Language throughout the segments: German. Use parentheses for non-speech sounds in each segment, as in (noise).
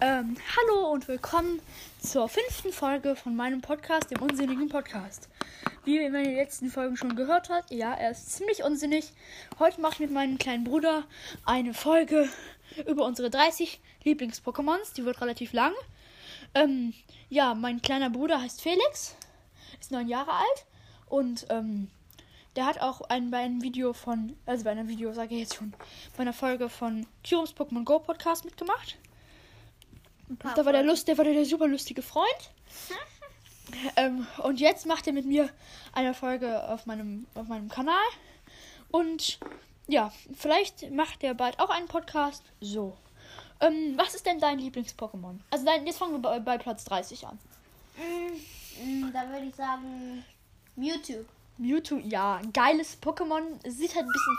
Ähm, hallo und willkommen zur fünften Folge von meinem Podcast, dem unsinnigen Podcast. Wie ihr in den letzten Folgen schon gehört habt, ja, er ist ziemlich unsinnig. Heute mache ich mit meinem kleinen Bruder eine Folge über unsere 30 Lieblings-Pokémons. Die wird relativ lang. Ähm, ja, mein kleiner Bruder heißt Felix, ist neun Jahre alt und ähm, der hat auch ein, bei einem Video von, also bei einem Video, sage ich jetzt schon, bei einer Folge von Kyros Pokémon Go Podcast mitgemacht. Da war der Lust, der war der super lustige Freund. (laughs) ähm, und jetzt macht er mit mir eine Folge auf meinem, auf meinem Kanal. Und ja, vielleicht macht er bald auch einen Podcast. So. Ähm, was ist denn dein Lieblings-Pokémon? Also dein, jetzt fangen wir bei, bei Platz 30 an. Mm, mm, da würde ich sagen Mewtwo. Mewtwo, ja, geiles Pokémon. Sieht halt ein bisschen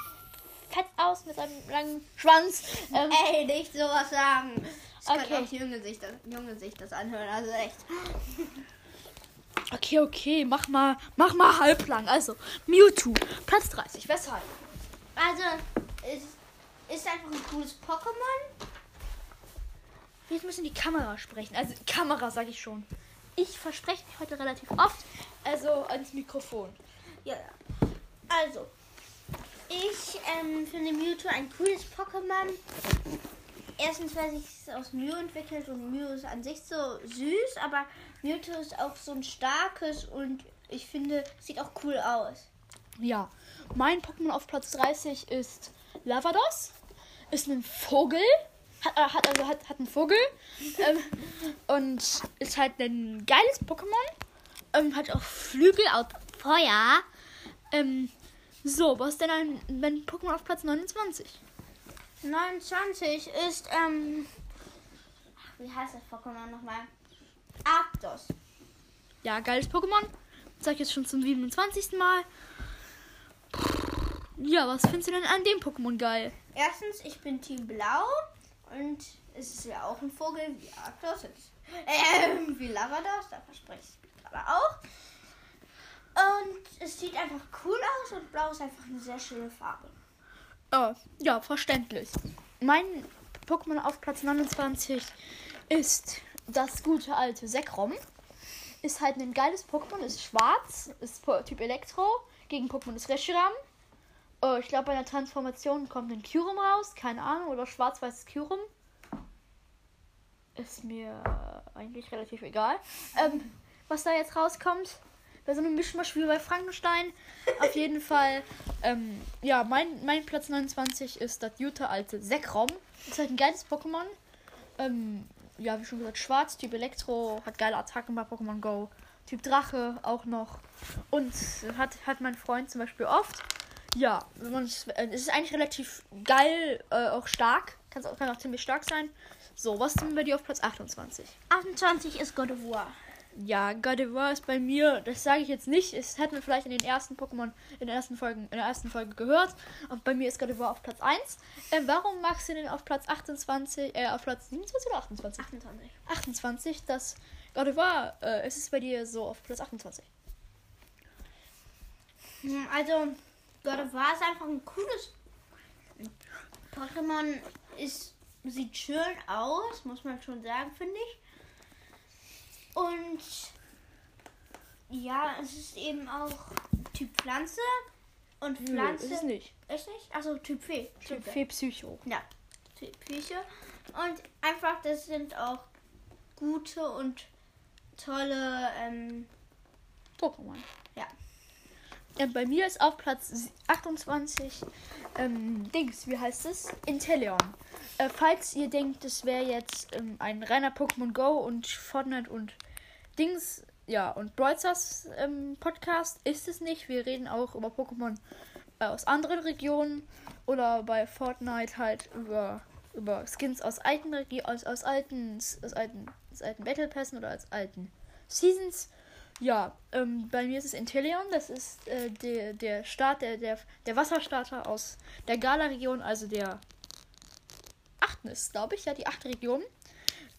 fett aus mit seinem langen Schwanz. Ähm, Ey, nicht sowas sagen. Das Okay. können auch Junge sich, das, Junge sich das anhören, also echt. okay, okay, mach mal, mach mal halblang. Also, Mewtwo, Platz 30. Weshalb? Also, es ist einfach ein cooles Pokémon. Jetzt müssen die Kamera sprechen. Also, Kamera sage ich schon. Ich verspreche mich heute relativ oft. Also, ans Mikrofon. Ja. Also, ich ähm, finde Mewtwo ein cooles Pokémon. Erstens, weil sich es aus Mew entwickelt und Mew ist an sich so süß, aber Mewtwo ist auch so ein starkes und ich finde, sieht auch cool aus. Ja, mein Pokémon auf Platz 30 ist Lavados. Ist ein Vogel. Hat, äh, hat also hat, hat einen Vogel. (laughs) ähm, und ist halt ein geiles Pokémon. Ähm, hat auch Flügel aus Feuer. Ähm, so, was ist denn ein, ein Pokémon auf Platz 29? 29 ist, ähm. Ach, wie heißt das Pokémon nochmal? Arctos. Ja, geiles Pokémon. Ich jetzt schon zum 27. Mal. Ja, was findest du denn an dem Pokémon geil? Erstens, ich bin Team Blau und es ist ja auch ein Vogel wie Arctos. Ähm, wie Lavados, da verspreche ich mich gerade auch. Und es sieht einfach cool aus und Blau ist einfach eine sehr schöne Farbe. Oh, ja, verständlich. Mein Pokémon auf Platz 29 ist das gute alte Sekrom. Ist halt ein geiles Pokémon, ist schwarz, ist Typ Elektro. Gegen Pokémon ist Reshiram. Oh, ich glaube, bei einer Transformation kommt ein Kyurem raus. Keine Ahnung. Oder schwarz-weißes Kyurem. Ist mir eigentlich relativ egal. Ähm, was da jetzt rauskommt. Bei so einem Mischmasch wie bei Frankenstein. Auf jeden Fall. Ähm, ja, mein, mein Platz 29 ist das gute alte Sekrom. Ist halt ein geiles Pokémon. Ähm, ja, wie schon gesagt, schwarz, Typ Elektro, hat geile Attacken bei Pokémon Go. Typ Drache auch noch. Und hat, hat mein Freund zum Beispiel oft. Ja, man es äh, es ist eigentlich relativ geil, äh, auch stark. Kann's auch, kann auch ziemlich stark sein. So, was sind bei dir auf Platz 28? 28 ist God of War. Ja, God of War ist bei mir, das sage ich jetzt nicht. Es hätten wir vielleicht in den ersten Pokémon, in den ersten Folgen, in der ersten Folge gehört. Und bei mir ist God of War auf Platz 1. Äh, warum magst du denn auf Platz 28, äh, auf Platz 27 oder 28? 28. 28, das God of War, äh, ist es bei dir so auf Platz 28? Hm, Also, God of War ist einfach ein cooles Pokémon. Ist, sieht schön aus, muss man schon sagen, finde ich. Und ja, es ist eben auch Typ Pflanze. Und Pflanze. ist es nicht. Ist nicht? Achso, Typ Fee. Typ. Fee Psycho. Ja, Typ Fische. Und einfach, das sind auch gute und tolle. Ähm, Pokémon. ja. Äh, bei mir ist auf Platz 28 ähm, Dings, wie heißt es? Inteleon. Äh, falls ihr denkt, das wäre jetzt ähm, ein reiner Pokémon Go und Fortnite und Dings, ja, und Brawl Stars ähm, Podcast ist es nicht. Wir reden auch über Pokémon äh, aus anderen Regionen oder bei Fortnite halt über, über Skins aus alten Regi aus, aus alten aus alten aus alten Battle Passen oder aus alten Seasons. Ja, ähm, bei mir ist es Inteleon. Das ist äh, der, der Start, der, der, der Wasserstarter aus der Gala-Region, also der achten ist, glaube ich, ja, die achte Region.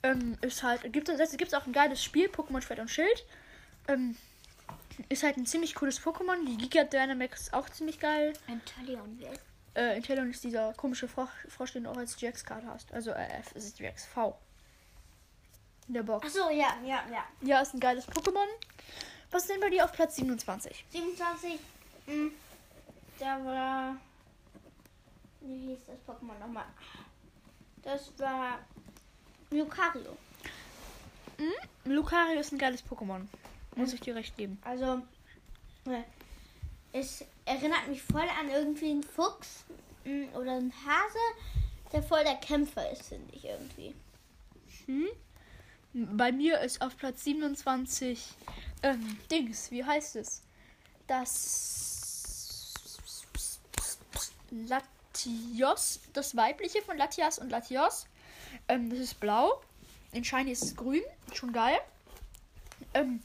Ähm, ist halt, gibt es gibt auch ein geiles Spiel, Pokémon Schwert und Schild. Ähm, ist halt ein ziemlich cooles Pokémon. Die Giga Dynamax ist auch ziemlich geil. Inteleon wird. Äh, Inteleon ist dieser komische Frosch, Frosch den du auch als GX-Karte hast. Also, äh, F ist GX V. in der Box. Achso, ja, ja, ja. Ja, ist ein geiles Pokémon. Was denn bei dir auf Platz 27? 27, mh, da war. Wie hieß das Pokémon nochmal? Das war Lucario. Mhm. Lucario ist ein geiles Pokémon. Muss ich dir recht geben. Also, äh, es erinnert mich voll an irgendwie einen Fuchs mh, oder einen Hase, der voll der Kämpfer ist, finde ich irgendwie. Hm? Bei mir ist auf Platz 27 ähm, Dings, wie heißt es? Das Latios, das weibliche von Latias und Latios. Ähm, das ist blau. In Shiny ist es grün. Schon geil. Ähm,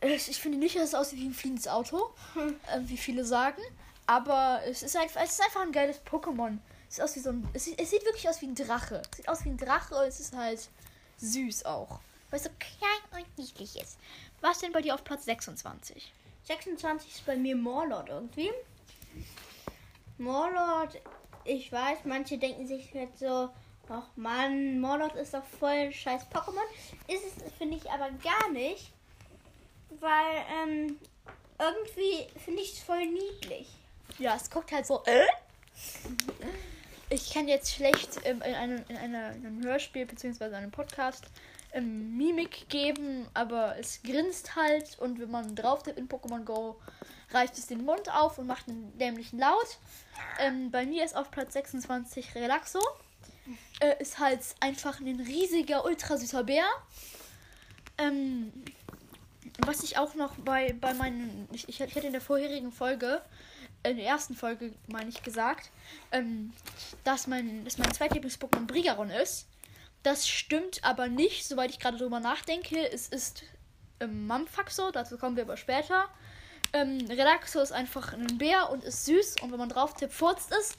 ich finde nicht, dass es aussieht wie ein fliegendes Auto, hm. äh, wie viele sagen. Aber es ist, einfach, es ist einfach ein geiles Pokémon. Es sieht aus wie so ein. Es sieht, es sieht wirklich aus wie ein Drache. Es sieht aus wie ein Drache und es ist halt süß auch. Weil es so klein und niedlich ist. Was denn bei dir auf Platz 26? 26 ist bei mir Morlord irgendwie. Morlord, ich weiß, manche denken sich jetzt so, ach man, Morlord ist doch voll ein scheiß Pokémon. Ist es, finde ich aber gar nicht. Weil, ähm, irgendwie finde ich es voll niedlich. Ja, es guckt halt so, äh? Ich kann jetzt schlecht ähm, in, einem, in, einer, in einem Hörspiel bzw. einem Podcast ähm, Mimik geben, aber es grinst halt und wenn man drauf tippt in Pokémon Go, reißt es den Mund auf und macht einen dämlichen Laut. Ähm, bei mir ist auf Platz 26 Relaxo. Äh, ist halt einfach ein riesiger, ultra süßer Bär. Ähm, was ich auch noch bei, bei meinen. Ich, ich, ich in der vorherigen Folge, in der ersten Folge, meine ich, gesagt, ähm, dass mein, dass mein zweitlieblings-Pokémon Brigaron ist. Das stimmt aber nicht, soweit ich gerade drüber nachdenke. Es ist ähm, Mamfaxo, dazu kommen wir aber später. Ähm, Relaxo ist einfach ein Bär und ist süß und wenn man drauf tippt, furzt es.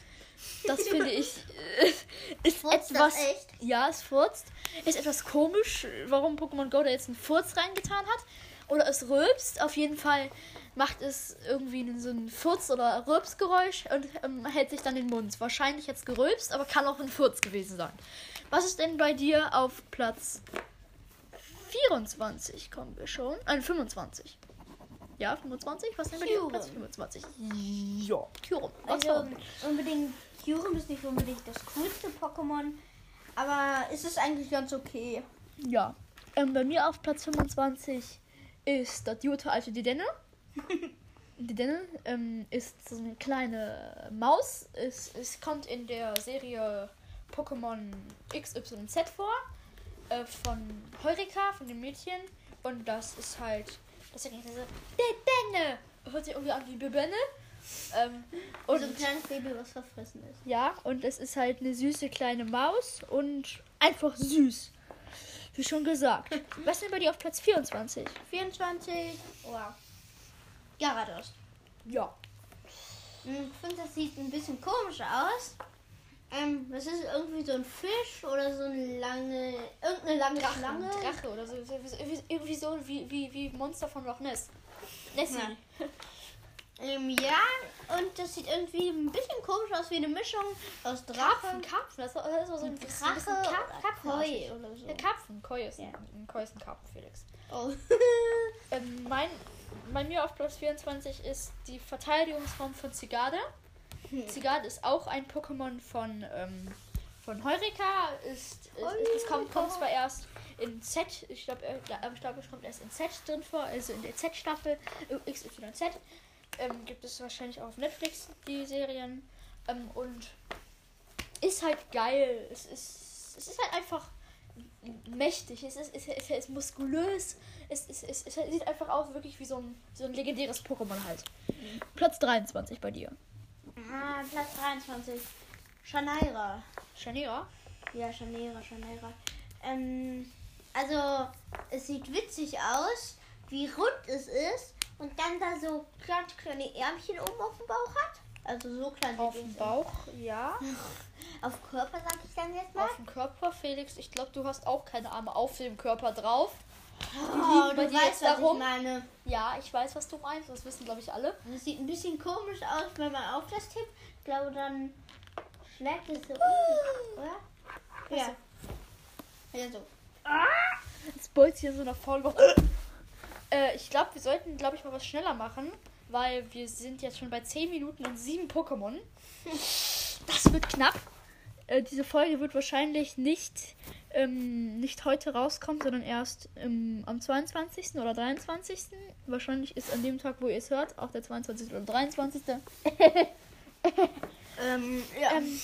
Das finde ich äh, ist furzt etwas. Ja, es furzt. Ist etwas komisch, warum Pokémon Go da jetzt einen Furz reingetan hat. Oder es rülpst. Auf jeden Fall macht es irgendwie so ein Furz- oder Rülpsgeräusch und ähm, hält sich dann den Mund. Wahrscheinlich jetzt gerülpst, aber kann auch ein Furz gewesen sein. Was ist denn bei dir auf Platz 24? Kommen wir schon. Äh, 25. Ja, 25? Was ist denn bei dir auf Platz 25? Ja, Kyurem. Was also, unbedingt, Kyurem ist nicht unbedingt das coolste Pokémon, aber ist es eigentlich ganz okay. Ja. Ähm, bei mir auf Platz 25 ist das gute alte Didenne. (laughs) Didenne ähm, ist so eine kleine Maus. Es, es kommt in der Serie Pokémon XYZ vor. Äh, von Heurika, von dem Mädchen. Und das ist halt. Das ist so. Dedenne! Hört sich irgendwie an wie Bibenne. Ähm, und so ein kleines Baby, was verfressen ist. Ja, und es ist halt eine süße kleine Maus und einfach süß. Wie schon gesagt. (laughs) Was denn bei dir auf Platz 24? 24. Wow. Gyarados. Ja. Hm, ich finde, das sieht ein bisschen komisch aus. Ähm, das ist irgendwie so ein Fisch oder so eine lange. Irgendeine lange Drache, Schlange. Drache oder so. Irgendwie, so wie, wie, wie Monster von Loch Ness. Nessie. Ja. ähm, ja, und das sieht irgendwie ein bisschen komisch aus wie eine Mischung aus Drachen. Karpfen, Das ist so ein, Drache bisschen Karpfen. Koi oder so. Ja, Karpfen. Koi ist, ja. ein, Koi ist ein Karpfen, Felix. Oh. (laughs) ähm, mein, bei mir auf Platz 24 ist die Verteidigungsform von Zigade. Zigard ist auch ein Pokémon von, ähm, von Heureka. Ist, ist, es kommt, kommt zwar erst in Z, ich glaube, äh, ich glaube, es kommt erst in Z drin vor, also in der Z-Staffel äh, XYZ. Ähm, gibt es wahrscheinlich auch auf Netflix die Serien. Ähm, und ist halt geil. Es ist, es ist halt einfach mächtig. Es ist, es ist, es ist muskulös. Es, es, es, es sieht einfach aus wirklich wie so ein, so ein legendäres Pokémon halt. Platz 23 bei dir. Ah, Platz 23. Shanaira. Shanaira? Ja, Shanaira, Shanaira. Ähm, also, es sieht witzig aus, wie rund es ist und dann da so ganz kleine Ärmchen oben auf dem Bauch hat. Also so klein. Auf dem Bauch, ja. (laughs) auf Körper sag ich dann jetzt mal. Auf dem Körper, Felix. Ich glaube, du hast auch keine Arme auf dem Körper drauf. Oh, du weißt, was darum. ich meine. Ja, ich weiß, was du meinst. Das wissen, glaube ich, alle. Das sieht ein bisschen komisch aus, wenn man auf das tippt. Ich glaube, dann schlägt es so um, oder? Ja. Ja, so. Ah! Hier in so einer Folge. äh, ich glaube, wir sollten, glaube ich, mal was schneller machen, weil wir sind jetzt schon bei 10 Minuten und 7 Pokémon. (laughs) Das wird knapp. Äh, diese Folge wird wahrscheinlich nicht, ähm, nicht heute rauskommen, sondern erst ähm, am 22. oder 23. Wahrscheinlich ist an dem Tag, wo ihr es hört, auch der 22. oder 23. (laughs) Ähm, ja. Ähm,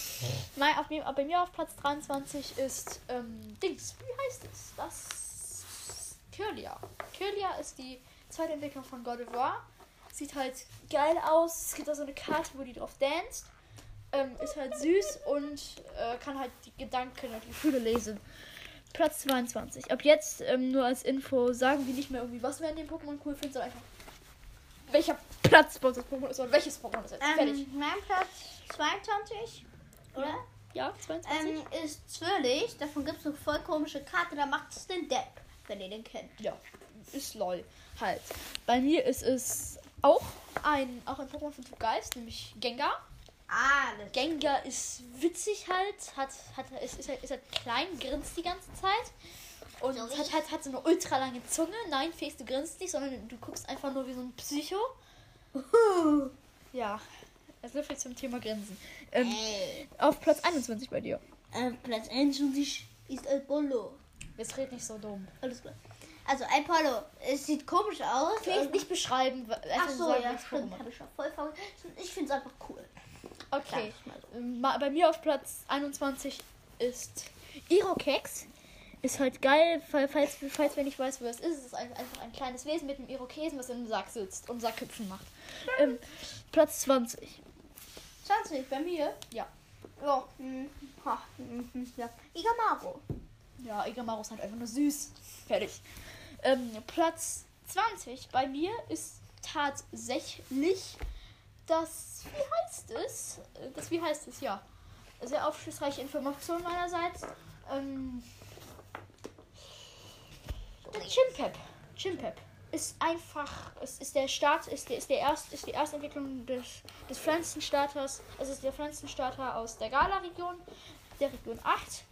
mein, auf, mir- bei mir auf Platz 23 ist ähm, Dings. Wie heißt es? Das Kirlia. Kirlia ist die zweite Entwicklung von God of War. Sieht halt geil aus. Es gibt da so eine Karte, wo die drauf danst. Ähm, ist halt süß und äh, kann halt die Gedanken und Gefühle lesen. Platz 22. Ab jetzt ähm, nur als Info sagen wir nicht mehr irgendwie, was wir an dem Pokémon cool finden, sondern einfach welcher Platz bei uns das Pokémon ist oder welches Pokémon ist jetzt. Fertig. ähm, mein Platz 22, oder? Ja, 22. Ähm, ist Zwirlig. Davon gibt es eine voll komische Karte. Da macht es den Depp, wenn ihr den kennt. Ja, ist lol. Halt. Bei mir ist es auch ein, auch ein Pokémon von Typ Geist, nämlich Gengar. Ah, das Gengar ist witzig halt, hat, hat, ist, ist, halt, ist halt klein, grinst die ganze Zeit. Und So hat, hat, hat so eine ultra lange Zunge. Nein, Felix, du grinst nicht, sondern du guckst einfach nur wie so ein Psycho. Ja, so viel zum Thema Grinsen. Ähm, auf Platz 21 bei dir. Äh, Platz 21 ist Apollo. Jetzt red nicht so dumm. Alles klar. Also Apollo, es sieht komisch aus. Felix, nicht beschreiben. Ach einfach so, ja, stimmt. Habe ich schon voll vergessen. Ich finde es einfach cool. Okay. so. Ähm, Bei mir auf Platz 21 ist Irokex. Ist halt geil, fall- falls, falls wer nicht weiß, wo es ist. Es ist ein- einfach ein kleines Wesen mit einem Irokesen, was in einem Sack sitzt und Sackhüpfen macht. Ähm, Platz 20. 20 bei mir. Ja. Ja. hm, ha, hm, hm, ja. Igamaro. Ja, Igamaru ist halt einfach nur süß. Fertig. Ähm, Platz 20 bei mir ist tatsächlich das, wie heißt es? Das, wie heißt es, ja. Sehr aufschlussreiche Information meinerseits. Ähm, Chimpep. Chimpep ist einfach, es ist der Start, ist der, ist der erst, ist die erste Entwicklung des, des Pflanzenstarters, also ist der Pflanzenstarter aus der Gala-Region, der Region 8.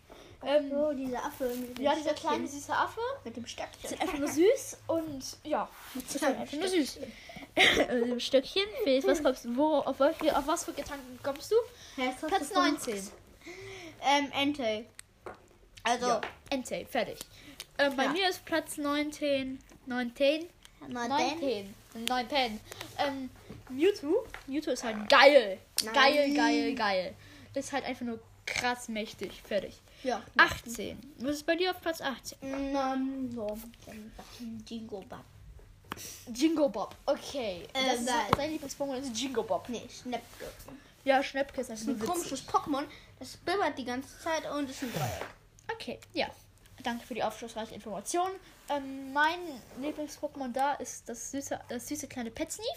Ähm, So, dieser Affe ja, dieser kleine süße Affe. Mit dem Stöckchen. Ist einfach nur süß und ja, ist einfach nur süß. Äh, Stöckchen, Felix, was kommst du? Wo, auf, welche, auf was für Gedanken kommst du? Platz Platz 19. Ähm, Entei. Also, Ja, Entei, fertig. Ähm, bei Ja. mir ist Platz 19. 19? na 19. 19. Ähm, Mewtwo. Mewtwo ist halt geil. Geil, Nein. geil, geil. Das ist halt einfach nur krass mächtig. Fertig. Ja. 18. Was ist bei dir auf Platz 18? Ähm, so. Dann sag ich Jingo Bab. Jingo Bob. Okay. Äh, das ist, sein Lieblingspokémon ist Jingo Bob. Nee, Schnäppke. Ja, Schnäppke ist einfach ist ein witzig. komisches Pokémon. Das bibbert die ganze Zeit und ist ein Dreieck. Okay, ja. Danke für die aufschlussreiche Information. Ähm, mein Lieblings-Pokémon da ist das süße, das süße kleine Petsneef.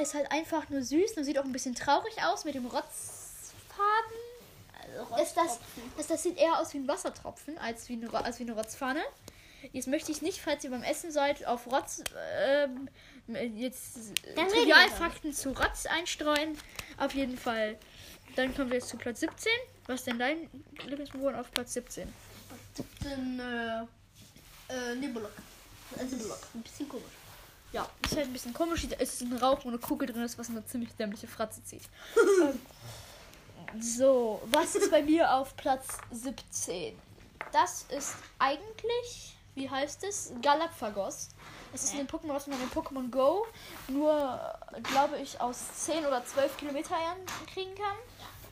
Ist halt einfach nur süß und sieht auch ein bisschen traurig aus mit dem Rotzfaden. Also Das, das, das, das sieht eher aus wie ein Wassertropfen als wie eine, als wie eine Rotzpfanne. Jetzt möchte ich nicht, falls ihr beim Essen seid, auf Rotz ähm, jetzt äh, Dann Trivialfakten zu Rotz einstreuen. Auf jeden Fall. Dann kommen wir jetzt zu Platz 17. Was ist denn dein Lieblingspokémon auf Platz 17? Den, äh, äh, Nibelok. Also, ein bisschen komisch. Ja, ist halt ein bisschen komisch. Es ist ein Rauch, wo eine Kugel drin ist, was eine ziemlich dämliche Fratze zieht. (laughs) ähm, so, was ist bei mir auf Platz 17? Das ist eigentlich, wie heißt es? Galapagos. Das ist ein Pokémon, was man in Pokémon Go nur, äh, glaube ich, aus 10 oder 12 Kilometern kriegen kann.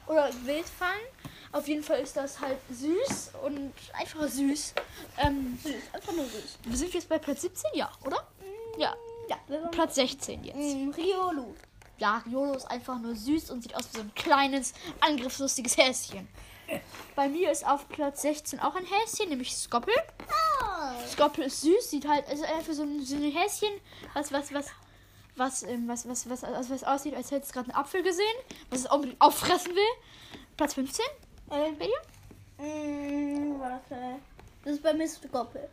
Oder wild fallen. Auf jeden Fall ist das halt süß und einfach süß. Ähm, Süß, einfach nur süß. wir sind jetzt bei Platz 17, ja, oder? Ja. Ja, waren Platz 16 jetzt. Mm, Riolu. Ja, Riolo ist einfach nur süß und sieht aus wie so ein kleines, angriffslustiges Häschen. Bei mir ist auf Platz 16 auch ein Häschen, nämlich Skoppel. Skoppel ist süß, sieht halt, also einfach so ein, so ein Häschen, was, was, was, was, ähm, was, was, was, was, was aussieht, als hätte es gerade einen Apfel gesehen, was es unbedingt auffressen will. Platz 15. Äh, Bei dir? mm, warte. Das ist bei Mr. Goppel.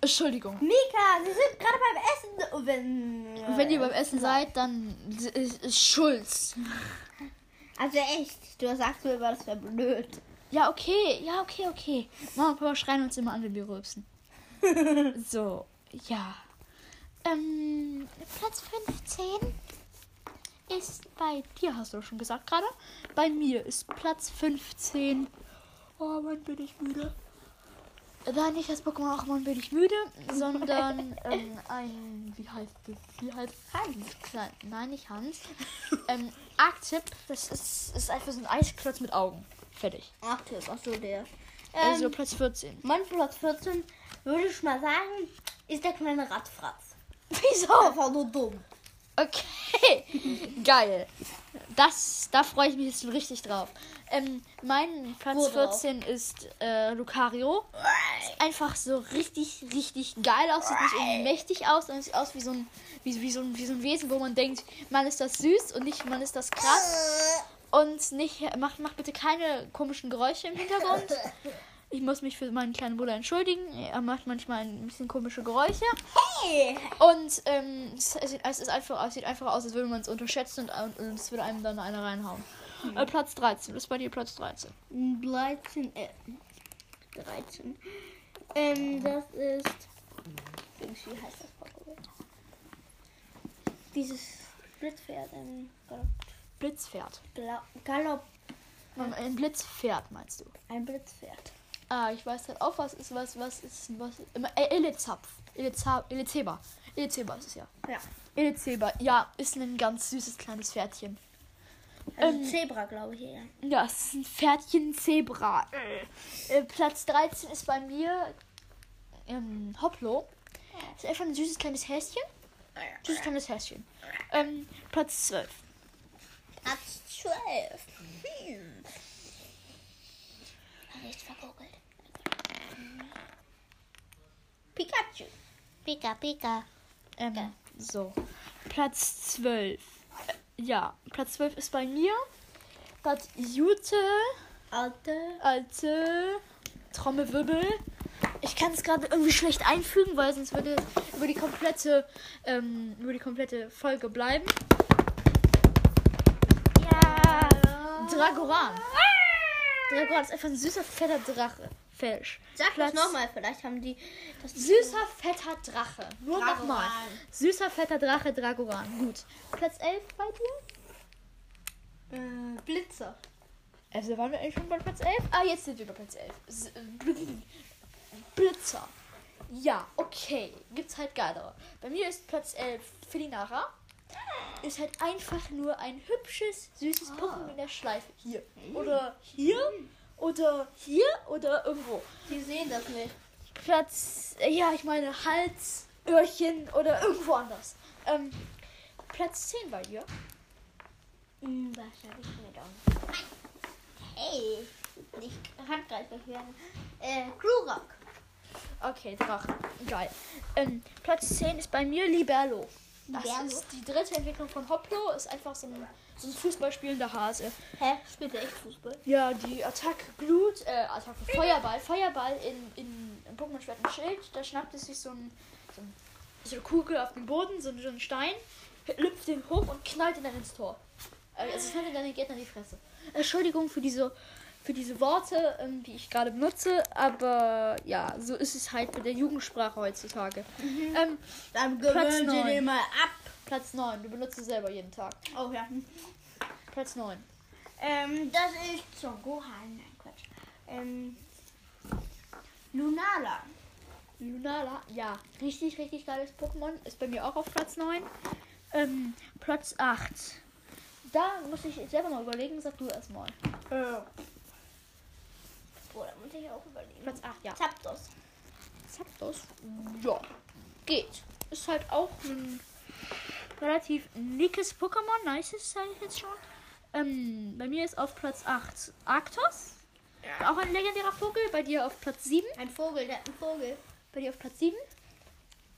Entschuldigung. Mika, Sie sind gerade beim Essen. Oh, Wenn, Und wenn ihr beim Essen seid, dann ist, ist Schulz. Also echt, du sagst mir immer, das wäre blöd. Ja, okay, ja, okay, okay. Mama und Papa schreien uns immer an, wenn wir rülpsen. (laughs) so, ja. Ähm, Platz 15 ist bei dir, hast du schon gesagt gerade. Bei mir ist Platz 15. Oh, wann bin ich müde? Nein, nicht das Pokémon, ach man bin ich müde, sondern (laughs) ähm, ein, wie heißt das? Wie heißt Hans? Klein, nein, nicht Hans. (laughs) ähm, Arctip, das ist, ist einfach so ein Eisklotz mit Augen. Fertig. Ach, Tipp, ach so, der. Also Ähm, Platz 14. mein Platz 14, würde ich mal sagen, ist der kleine Radfratz. (laughs) Wieso? Einfach nur dumm. Okay, (laughs) geil. Das, da freue ich mich jetzt richtig drauf. Ähm, mein Platz Worauf? 14 ist äh, Lucario. Sieht einfach so richtig, richtig geil aus. Sieht nicht irgendwie mächtig aus, sondern sieht aus wie so, ein, wie, wie, so ein, wie so ein Wesen, wo man denkt, man ist das süß und nicht, man ist das krass. Und nicht, macht, macht bitte keine komischen Geräusche im Hintergrund. (laughs) Ich muss mich für meinen kleinen Bruder entschuldigen. Er macht manchmal ein bisschen komische Geräusche. Hey! Und ähm, es, sieht, es, ist einfach, es sieht einfach aus, als würde man es unterschätzen und, und es würde einem dann einer reinhauen. Äh, Platz 13. Das ist bei dir Platz 13. 13, äh, 13. Ähm, das ist. Wie heißt das Pokémon? Dieses Blitzpferd, ähm, Blitzpferd. Gala- Galopp. Ein Blitzpferd meinst du? Ein Blitzpferd. Ah, ich weiß halt auch, was ist, was, was ist, was. Äh, Elizapf. Eliza- Elizeba. Elizeba ist es ja. Ja. Elizeba, ja, ist ein ganz süßes kleines Pferdchen. Also Ähm, Zebra, glaube ich, eher. Ja, es ist ein Pferdchen Zebra. Äh, Platz 13 ist bei mir ähm, Hoplo. Ist einfach ein süßes kleines Häschen. Süßes kleines Häschen. Ähm, Platz 12. Platz 12. Hm. Nichts vergogelt. Pikachu. Pika, Pika. Ähm, Ja. So. Platz 12. Äh, ja, Platz 12 ist bei mir. Das Jute, Alte. alte Trommelwirbel. Ich kann es gerade irgendwie schlecht einfügen, weil sonst würde es über die komplette, ähm, über die komplette Folge bleiben. Ja. Dragoran. Dragoran ist einfach ein süßer, fetter Drache. Falsch. Sag das Platz- nochmal, vielleicht haben die das Süßer, fetter Drache. Nur nochmal. Süßer, fetter Drache, Dragoran. Gut. Platz 11 bei dir? äh, Blitzer. Also waren wir eigentlich schon bei Platz 11? Ah, jetzt sind wir bei Platz 11. S- äh, Bl- Blitzer. Ja, okay. Gibt's halt geilere. Bei mir ist Platz 11 Felinara. Ist halt einfach nur ein hübsches, süßes Pokémon in der Schleife. Hier. Oder hier. Oder hier. Oder irgendwo. Die sehen das nicht. Platz, äh, ja, ich meine Hals, Öhrchen oder irgendwo anders. Ähm, Platz 10 bei dir. Hm, was habe ich mir da? Hey, nicht handgreiflich werden. Äh, Glurak. Okay, Drache. Geil. Ähm, Platz 10 ist bei mir Liberlo. Das Liberlo? ist die dritte Entwicklung von Hoplo. Ist einfach so ein, so ein Fußballspielender Hase. Hä? Spielt er echt Fußball? Ja, die Attacke Glut, äh, Attacke Feuerball. Feuerball in, in, in Pokémon Schwert und Schild. Da schnappt es sich so, ein, so, ein, so eine Kugel auf den Boden, so, ein- so ein Stein, lüpft den hoch und knallt ihn dann ins Tor. Äh, Also es knallt dann den Gegner in die Fresse. Entschuldigung für diese, für diese Worte, ähm, die ich gerade benutze, aber ja, so ist es halt mit der Jugendsprache heutzutage. Ähm, Dann gewöhnen Sie den mal ab. Platz 9, du benutzt es selber jeden Tag. Oh ja. Platz 9. Ähm, das ist Son Gohan. Nein, Quatsch. Ähm, Lunala. Lunala, ja, richtig, richtig geiles Pokémon. Ist bei mir auch auf Platz 9. Ähm, Platz 8. Da muss ich selber mal überlegen, sag du erstmal. Äh. Muss ich auch überlegen. Platz 8, ja. Zapdos. Zapdos? Ja, geht. Ist halt auch ein relativ nickes Pokémon. Nices, sage ich jetzt schon. Ähm, bei mir ist auf Platz 8 Arctos. Auch ein legendärer Vogel. Bei dir auf Platz 7. Ein Vogel, der hat einen Vogel. Bei dir auf Platz 7.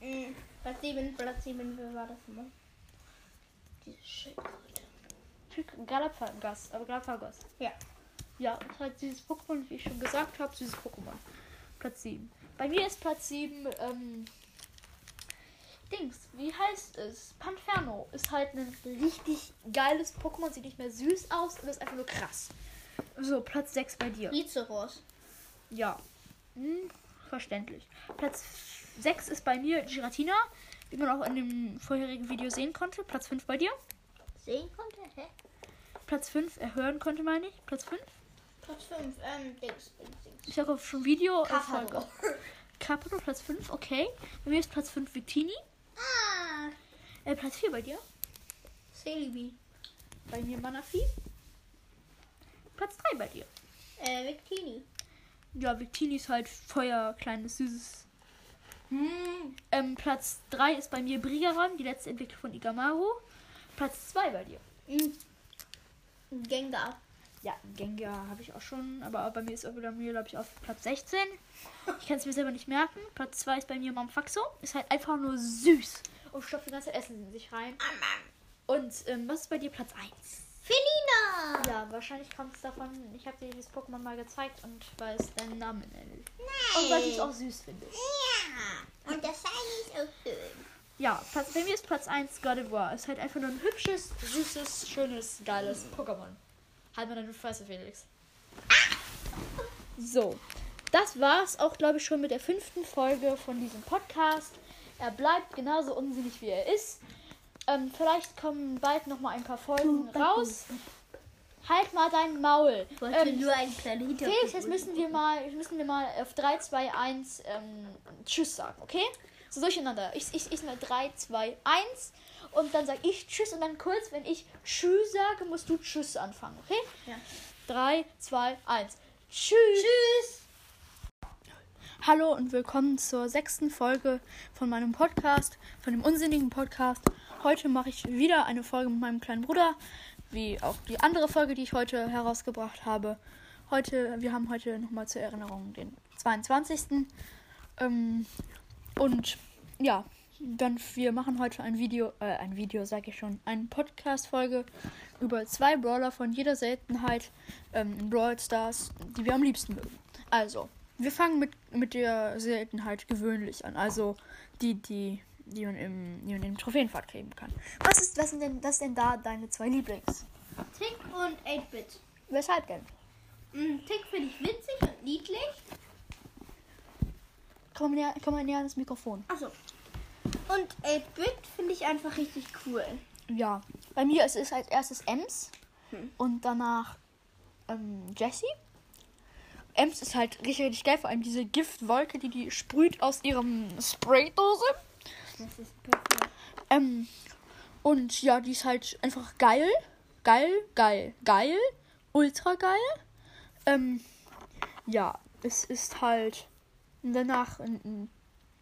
Mhm. Platz 7, Platz 7, wer war das immer? Diese Schildkröte. Galapagos. Aber Galapagos. Ja. Ja, ist halt dieses Pokémon, wie ich schon gesagt habe, dieses Pokémon. Platz 7. Bei mir ist Platz 7, ähm, Dings, wie heißt es? Panferno ist halt ein richtig geiles Pokémon, sieht nicht mehr süß aus und ist einfach nur krass. So, Platz 6 bei dir. Rizeros. Ja. Hm, verständlich. Platz 6 ist bei mir Giratina, wie man auch in dem vorherigen Video sehen konnte. Platz 5 bei dir. Sehen konnte? Hä? Platz 5 erhören konnte, meine ich. Platz 5. Platz 5. Ähm, Dings, Dings, Dings. Ich auf schon Video. äh, Kafaro. Folge. (laughs) Capito, Platz 5, okay. Bei mir ist Platz 5 Victini. Ah. Äh, Platz 4 bei dir. Celebi. Bei mir Manafi. Platz 3 bei dir. Äh, Victini. Ja, Victini ist halt Feuer, kleines, süßes. Hm. Ähm, Platz 3 ist bei mir Brigaron, die letzte Entwicklung von Igamaru. Platz 2 bei dir. Hm. Gengar. Ja, Gengar habe ich auch schon, aber bei mir ist auch wieder mir, glaube ich, auf Platz 16. Ich kann es mir selber nicht merken. Platz 2 ist bei mir Mamfaxo. Ist halt einfach nur süß und stopft das ganze Essen in sich rein. Und ähm, was ist bei dir Platz 1? Felina. Ja, wahrscheinlich kommt es davon, ich habe dir dieses Pokémon mal gezeigt und weiß deinen Namen nennt. Nein. Und weil ich es auch süß finde. Ja. Und das Shiny ist auch schön. Ja, Platz, bei mir ist Platz 1 Gardevoir. Ist halt einfach nur ein hübsches, süßes, schönes, geiles Pokémon. Halt mal deine Fresse, Felix. So, das war's auch, glaube ich, schon mit der fünften Folge von diesem Podcast. Er bleibt genauso unsinnig, wie er ist. Ähm, vielleicht kommen bald noch mal ein paar Folgen raus. Halt mal dein Maul. Ich wollte Ähm, nur einen kleinen Hintergrund. Felix, jetzt müssen wir mal, müssen wir mal auf 3, 2, 1 ähm, Tschüss sagen, okay? So durcheinander. Ich, ich, ich mal 3, 2, 1 und dann sag ich Tschüss und dann kurz, wenn ich Tschüss sage, musst du Tschüss anfangen, okay? Ja. 3, 2, 1. Tschüss. Tschüss. Hallo und willkommen zur sechsten Folge von meinem Podcast, von dem unsinnigen Podcast. Heute mache ich wieder eine Folge mit meinem kleinen Bruder, wie auch die andere Folge, die ich heute herausgebracht habe. Heute, wir haben heute nochmal zur Erinnerung den 22. Ähm, und ja, dann wir machen heute ein Video, äh, ein Video sage ich schon, eine Podcast-Folge über zwei Brawler von jeder Seltenheit ähm, in Brawl Stars, die wir am liebsten mögen. Also, wir fangen mit, mit der Seltenheit gewöhnlich an. Also die, die, die man im, die man im Trophäenfahrt kleben kann. Was ist, was sind denn, was denn da deine zwei Lieblings? Tick und 8-Bit. Weshalb denn? Mm, Tick finde ich witzig und niedlich. Komm mal näher, komm mal näher ans Mikrofon. Achso. Und 8-Bit finde ich einfach richtig cool. Ja, bei mir ist es als erstes Ems Hm. und danach ähm, Jessie. Ems ist halt richtig, richtig geil, vor allem diese Giftwolke, die die sprüht aus ihrem Spraydose. Das ist perfekt. Ähm, und ja, die ist halt einfach geil. Geil, geil, geil. Ultra geil. Ähm, ja, es ist halt danach ein, ein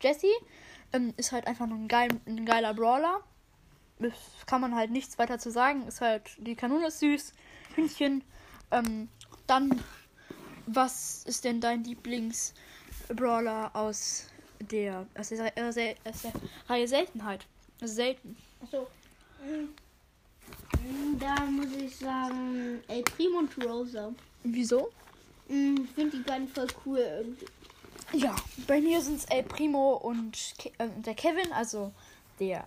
Jesse. Ähm, ist halt einfach nur ein, geil, ein geiler Brawler. Das kann man halt nichts weiter zu sagen. Ist halt, die Kanone ist süß. Hündchen. Ähm, dann, was ist denn dein Lieblings-Brawler aus der, aus der, aus der, aus der Reihe Seltenheit? Selten. Achso. Mm, Da muss ich sagen, El Primo und Rosa. Wieso? Mm, Ich finde die beiden voll cool irgendwie. Ja, bei mir sind es El Primo und Ke äh, der Kevin, also der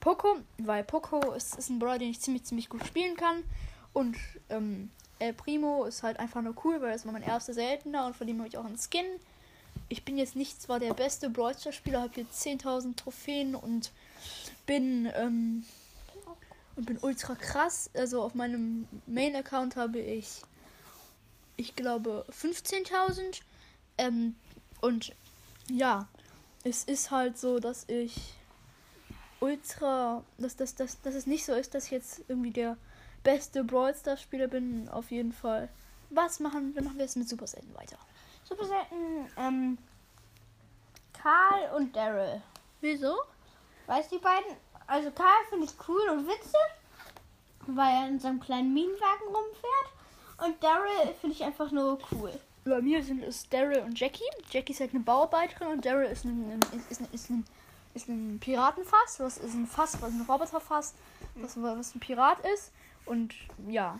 Poco, weil Poco ist, ist ein Brawler, den ich ziemlich, ziemlich gut spielen kann. Und ähm, El Primo ist halt einfach nur cool, weil das war mein erster Seltener und von dem habe ich auch einen Skin. Ich bin jetzt nicht zwar der beste Brawl Stars Spieler, habe hier 10.000 Trophäen und bin ähm, und bin ultra krass. Also auf meinem Main Account habe ich, ich glaube, 15.000. Ähm, und ja, es ist halt so, dass ich ultra, dass, dass, dass, dass es nicht so ist, dass ich jetzt irgendwie der beste Brawl Stars Spieler bin, auf jeden Fall. Was machen, dann machen wir jetzt mit Super Selten weiter. Super selten, ähm, Karl und Daryl. Wieso? Weißt du die beiden? Also Karl finde ich cool und witzig, weil er in seinem kleinen Minenwagen rumfährt. Und Daryl finde ich einfach nur cool. Bei mir sind es Daryl und Jackie. Jackie ist halt eine Bauarbeiterin und Daryl ist ein, ein, ist, ist, ist, ein, ist ein Piratenfass. Was ist ein Fass, was ein Roboterfass, was, was ein Pirat ist. Und ja,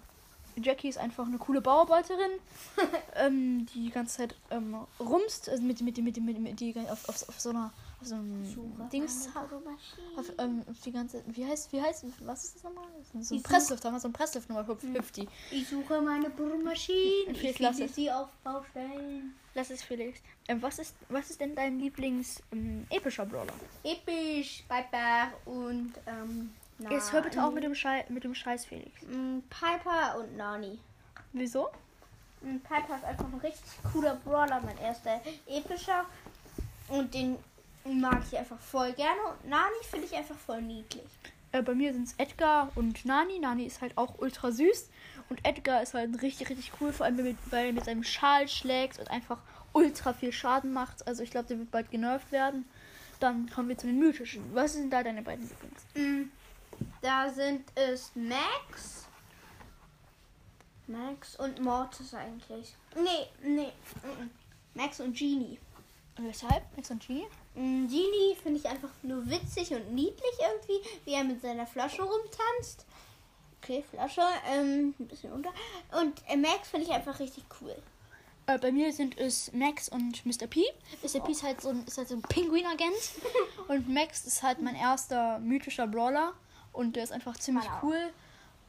Jackie ist einfach eine coole Bauarbeiterin, (laughs) ähm, die die ganze Zeit ähm, rumst, also mit, mit, mit, mit, mit die auf, auf, auf so einer so ein Dings. Bohrmaschine. Auf, ähm, auf die ganze, wie heißt, wie heißt, was ist das nochmal? So ein Pressluft, haben wir so ein Pressluft Nummer Hm. 50. Ich suche meine Bohrmaschine. (laughs) Ich finde Klasse. sie auf Baustellen. Lass es Felix. Ähm, was ist, was ist denn dein Lieblings ähm, epischer Brawler? Episch, Piper und ähm, Jetzt hör bitte auf mit dem, Schei mit dem Scheiß Felix. Mm, Piper und Nani. Wieso? Mm, Piper ist einfach ein richtig cooler Brawler, mein erster epischer. Und den mag ich einfach voll gerne. Und Nani finde ich einfach voll niedlich. Äh, bei mir sind es Edgar und Nani. Nani ist halt auch ultra süß. Und Edgar ist halt richtig, richtig cool, vor allem mit, weil er mit seinem Schal schlägt und einfach ultra viel Schaden macht. Also ich glaube, der wird bald genervt werden. Dann kommen wir zu den mythischen. Was sind da deine beiden Lieblings? Mm, Da sind es Max. Max und Mortis eigentlich. Nee, nee. mm, mm. Max und Genie. Weshalb? Max und Genie? Genie finde ich einfach nur witzig und niedlich irgendwie, wie er mit seiner Flasche rumtanzt. Okay, Flasche, ähm, ein bisschen unter. Und äh, Max finde ich einfach richtig cool. Äh, bei mir sind es Max und Mr. P. Mr. P ist halt so ein, ist halt so ein Pinguinagent. (laughs) und Max ist halt mein erster mythischer Brawler. Und der ist einfach ziemlich auch. cool.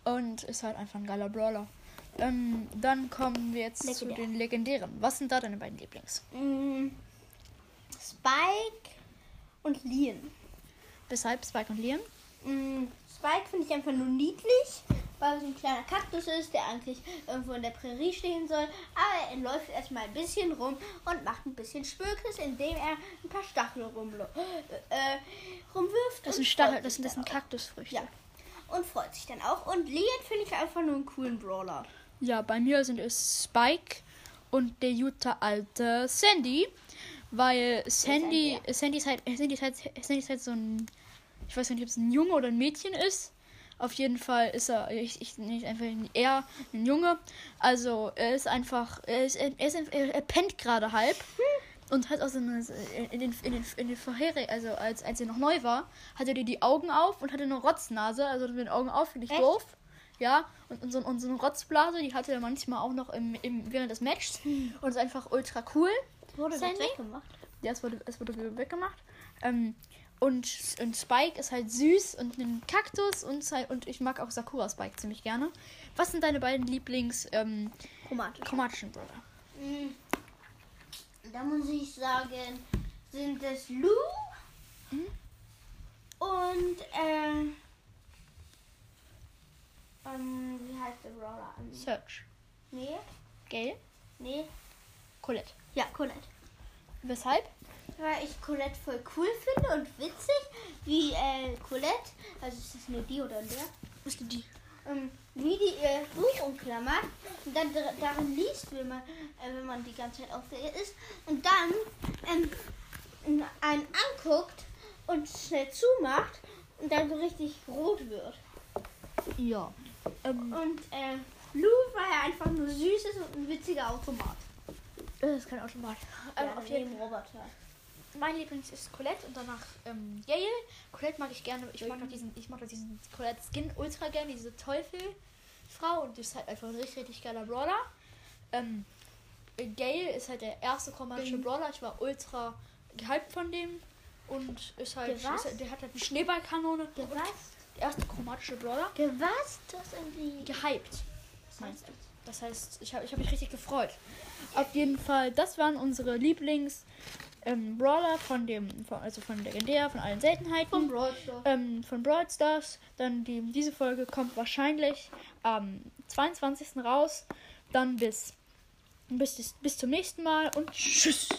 Und ist halt einfach ein geiler Brawler. Ähm, dann kommen wir jetzt zu Legendär. den legendären. Was sind da deine beiden Lieblings? Mm, Spike und Leon. Weshalb Spike und Leon? Mm, Spike finde ich einfach nur niedlich, weil er so ein kleiner Kaktus ist, der eigentlich irgendwo in der Prärie stehen soll. Aber er läuft erstmal ein bisschen rum und macht ein bisschen Spökes, indem er ein paar Stacheln rumlo- äh, rumwirft. Das sind Stachel, das sind, das. Kaktusfrüchte. Ja. Und freut sich dann auch. Und Leon finde ich einfach nur einen coolen Brawler. Ja, bei mir sind es Spike und der gute alte Sandy. Weil Sandy, Sandy ist halt, Sandy ist halt, Sandy ist halt so ein, ich weiß nicht, ob es ein Junge oder ein Mädchen ist. Auf jeden Fall ist er, ich, ich nicht einfach eher ein Junge. Also er ist einfach, er ist, er, ist, er, er pennt gerade halb und hat auch so eine, in den, in den, in den vorherigen, also als, als er noch neu war, hatte er die Augen auf und hatte eine Rotznase, also mit den Augen auf, finde ich Echt? doof. Ja, und, und, so, und so eine Rotzblase, die hatte er manchmal auch noch im, im, während des Matches. Und ist einfach ultra cool. Wurde Sandy? das weggemacht? Ja, es wurde, es wurde weggemacht. Ähm, und, und Spike ist halt süß und ein Kaktus und, und ich mag auch Sakura Spike ziemlich gerne. Was sind deine beiden Lieblings ähm, Chromatisch. chromatischen Brawler? Mm, Da muss ich sagen, sind es Lou Mhm. und äh, ähm, wie heißt der Brawler? Ähm, Search. Nee, Gale? nee. Colette. Ja, Colette. Weshalb? Weil ich Colette voll cool finde und witzig, wie äh, Colette, also ist das nur die oder der, Was sind die? ähm, wie die ihr Buch umklammert und dann dar- darin liest, wenn man, äh, wenn man die ganze Zeit auf der ist und dann ähm, einen anguckt und schnell zumacht und dann so richtig rot wird. Ja. Ähm, Und äh, Lou, weil er einfach nur süß ist und ein witziger Automat. Das ist kein Automat. Ähm, Ja, auf jeden Roboter. Mein Lieblings ist Colette und danach ähm, Gale. Colette mag ich gerne. Ich mag auch diesen, ich mag diesen Colette Skin ultra gerne, diese Teufelfrau und die ist halt einfach ein richtig, richtig geiler Brawler. Ähm, Gale ist halt der erste chromatische Mhm. Brawler. Ich war ultra gehypt von dem und ist halt, Der was? ist, der hat halt eine Schneeballkanone. Der was? Der erste chromatische Brawler. Der was? Du hast irgendwie. Gehypt. Meinst du? Das heißt, ich habe ich hab mich richtig gefreut. Auf jeden Fall, das waren unsere Lieblings ähm, Brawler von dem, von, also von Legendär, von allen Seltenheiten. Vom Brawl Stars. ähm, von Brawl Stars. Dann die, diese Folge kommt wahrscheinlich am 22. raus. Dann bis, bis, bis zum nächsten Mal und tschüss.